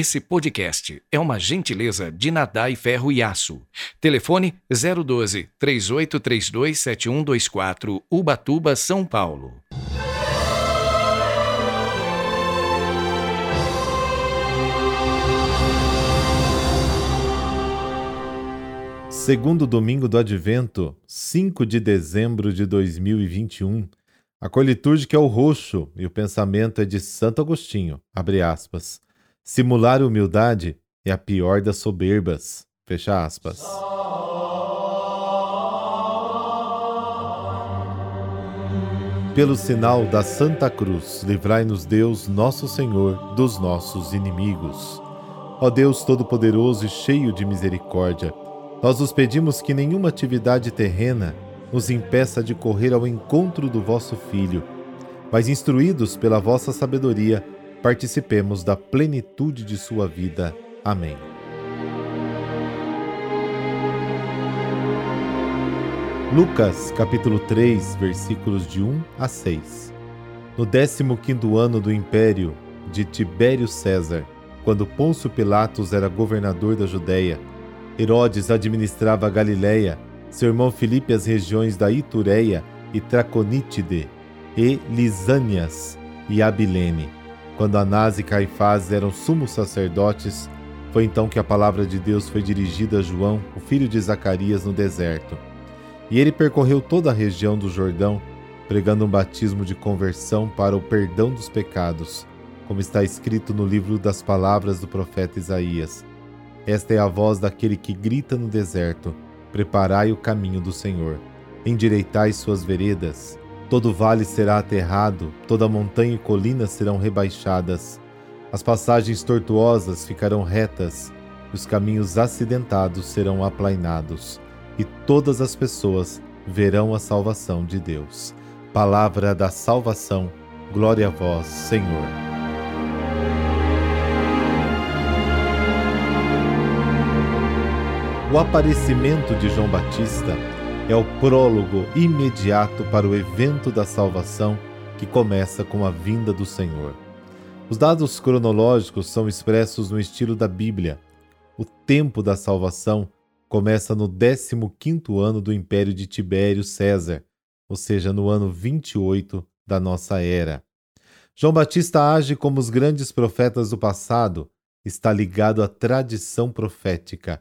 Esse podcast é uma gentileza de Nadai Ferro e Aço. Telefone 012 3832 7124, Ubatuba, São Paulo. Segundo domingo do Advento, 5 de dezembro de 2021. A cor litúrgica é o roxo e o pensamento é de Santo Agostinho. Abre aspas. Simular humildade é a pior das soberbas. Fecha aspas. Pelo sinal da Santa Cruz, livrai-nos Deus, nosso Senhor, dos nossos inimigos. Ó Deus Todo-Poderoso e cheio de misericórdia, nós os pedimos que nenhuma atividade terrena nos impeça de correr ao encontro do vosso Filho, mas instruídos pela vossa sabedoria, participemos da plenitude de sua vida. Amém. Lucas, capítulo 3, versículos de 1 a 6. No 15º ano do império de Tibério César, quando Pôncio Pilatos era governador da Judéia, Herodes administrava a Galiléia, seu irmão Filipe as regiões da Itureia e Traconítide, e Lisânias e Abilene quando Anás e Caifás eram sumos sacerdotes, foi então que a palavra de Deus foi dirigida a João, o filho de Zacarias, no deserto. E ele percorreu toda a região do Jordão, pregando um batismo de conversão para o perdão dos pecados, como está escrito no livro das palavras do profeta Isaías. Esta é a voz daquele que grita no deserto: Preparai o caminho do Senhor, endireitai suas veredas. Todo vale será aterrado, toda montanha e colina serão rebaixadas. As passagens tortuosas ficarão retas, os caminhos acidentados serão aplainados, e todas as pessoas verão a salvação de Deus. Palavra da salvação, glória a vós, Senhor. O aparecimento de João Batista é o prólogo imediato para o evento da salvação que começa com a vinda do Senhor. Os dados cronológicos são expressos no estilo da Bíblia. O tempo da salvação começa no 15º ano do império de Tibério César, ou seja, no ano 28 da nossa era. João Batista age como os grandes profetas do passado, está ligado à tradição profética.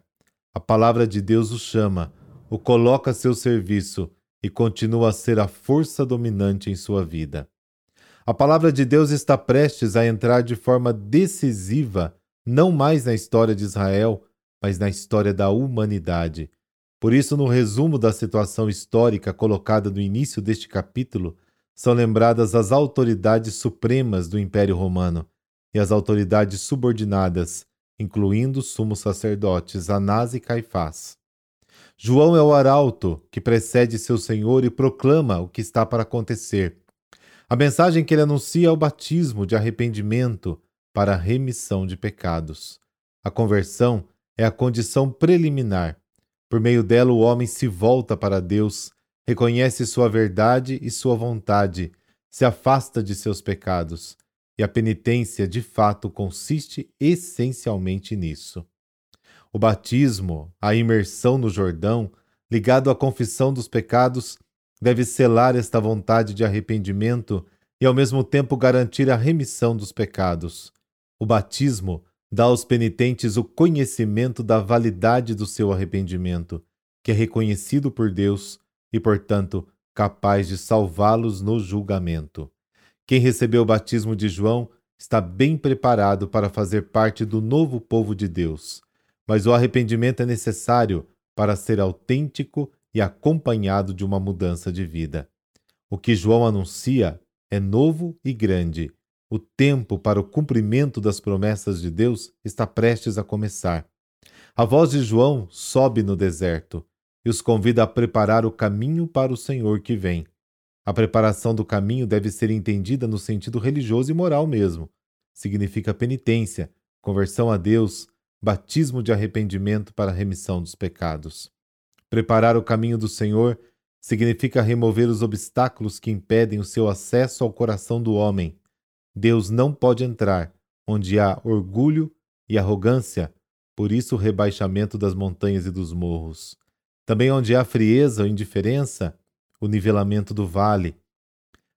A palavra de Deus o chama o coloca a seu serviço e continua a ser a força dominante em sua vida. A palavra de Deus está prestes a entrar de forma decisiva não mais na história de Israel, mas na história da humanidade. Por isso, no resumo da situação histórica colocada no início deste capítulo, são lembradas as autoridades supremas do Império Romano e as autoridades subordinadas, incluindo os sumos sacerdotes Anás e Caifás. João é o arauto que precede seu Senhor e proclama o que está para acontecer. A mensagem que ele anuncia é o batismo de arrependimento para a remissão de pecados. A conversão é a condição preliminar. Por meio dela, o homem se volta para Deus, reconhece sua verdade e sua vontade, se afasta de seus pecados. E a penitência, de fato, consiste essencialmente nisso. O batismo, a imersão no Jordão, ligado à confissão dos pecados, deve selar esta vontade de arrependimento e ao mesmo tempo garantir a remissão dos pecados. O batismo dá aos penitentes o conhecimento da validade do seu arrependimento, que é reconhecido por Deus e, portanto, capaz de salvá-los no julgamento. Quem recebeu o batismo de João está bem preparado para fazer parte do novo povo de Deus mas o arrependimento é necessário para ser autêntico e acompanhado de uma mudança de vida. O que João anuncia é novo e grande. O tempo para o cumprimento das promessas de Deus está prestes a começar. A voz de João sobe no deserto e os convida a preparar o caminho para o Senhor que vem. A preparação do caminho deve ser entendida no sentido religioso e moral mesmo. Significa penitência, conversão a Deus, batismo de arrependimento para a remissão dos pecados. Preparar o caminho do Senhor significa remover os obstáculos que impedem o seu acesso ao coração do homem. Deus não pode entrar onde há orgulho e arrogância, por isso o rebaixamento das montanhas e dos morros. Também onde há frieza ou indiferença, o nivelamento do vale.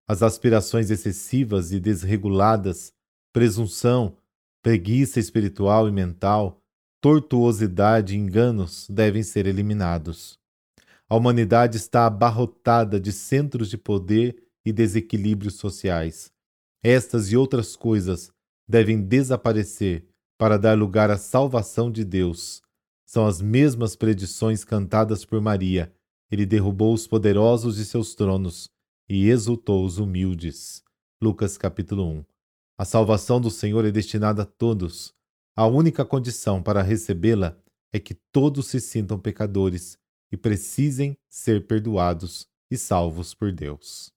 As aspirações excessivas e desreguladas, presunção, preguiça espiritual e mental, tortuosidade e enganos devem ser eliminados. A humanidade está abarrotada de centros de poder e desequilíbrios sociais. Estas e outras coisas devem desaparecer para dar lugar à salvação de Deus. São as mesmas predições cantadas por Maria. Ele derrubou os poderosos de seus tronos e exultou os humildes. Lucas capítulo 1. A salvação do Senhor é destinada a todos. A única condição para recebê-la é que todos se sintam pecadores e precisem ser perdoados e salvos por Deus.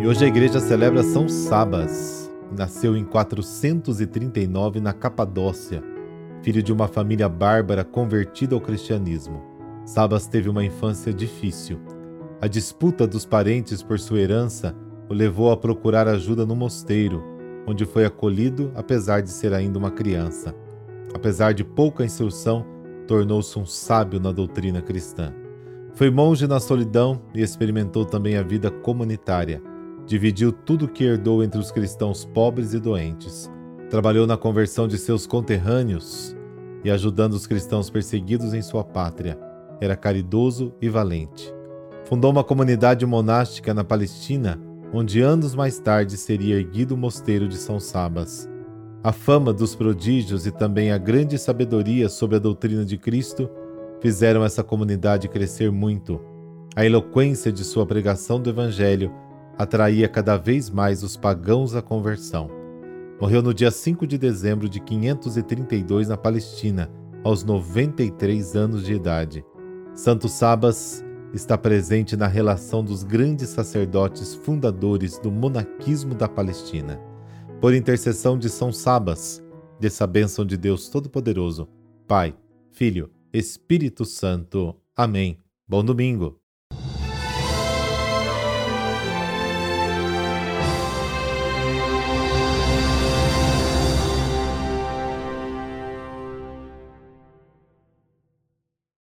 E hoje a igreja celebra São Sabas. Nasceu em 439 na Capadócia, filho de uma família bárbara convertida ao cristianismo. Sabas teve uma infância difícil. A disputa dos parentes por sua herança o levou a procurar ajuda no mosteiro, onde foi acolhido apesar de ser ainda uma criança. Apesar de pouca instrução, tornou-se um sábio na doutrina cristã. Foi monge na solidão e experimentou também a vida comunitária Dividiu tudo que herdou entre os cristãos pobres e doentes. Trabalhou na conversão de seus conterrâneos e ajudando os cristãos perseguidos em sua pátria. Era caridoso e valente. Fundou uma comunidade monástica na Palestina, onde anos mais tarde seria erguido o mosteiro de São Sabas. A fama dos prodígios e também a grande sabedoria sobre a doutrina de Cristo fizeram essa comunidade crescer muito. A eloquência de sua pregação do Evangelho atraía cada vez mais os pagãos à conversão. Morreu no dia 5 de dezembro de 532 na Palestina, aos 93 anos de idade. Santo Sabas está presente na relação dos grandes sacerdotes fundadores do monaquismo da Palestina. Por intercessão de São Sabas, dessa bênção de Deus Todo-Poderoso, Pai, Filho, Espírito Santo. Amém. Bom domingo.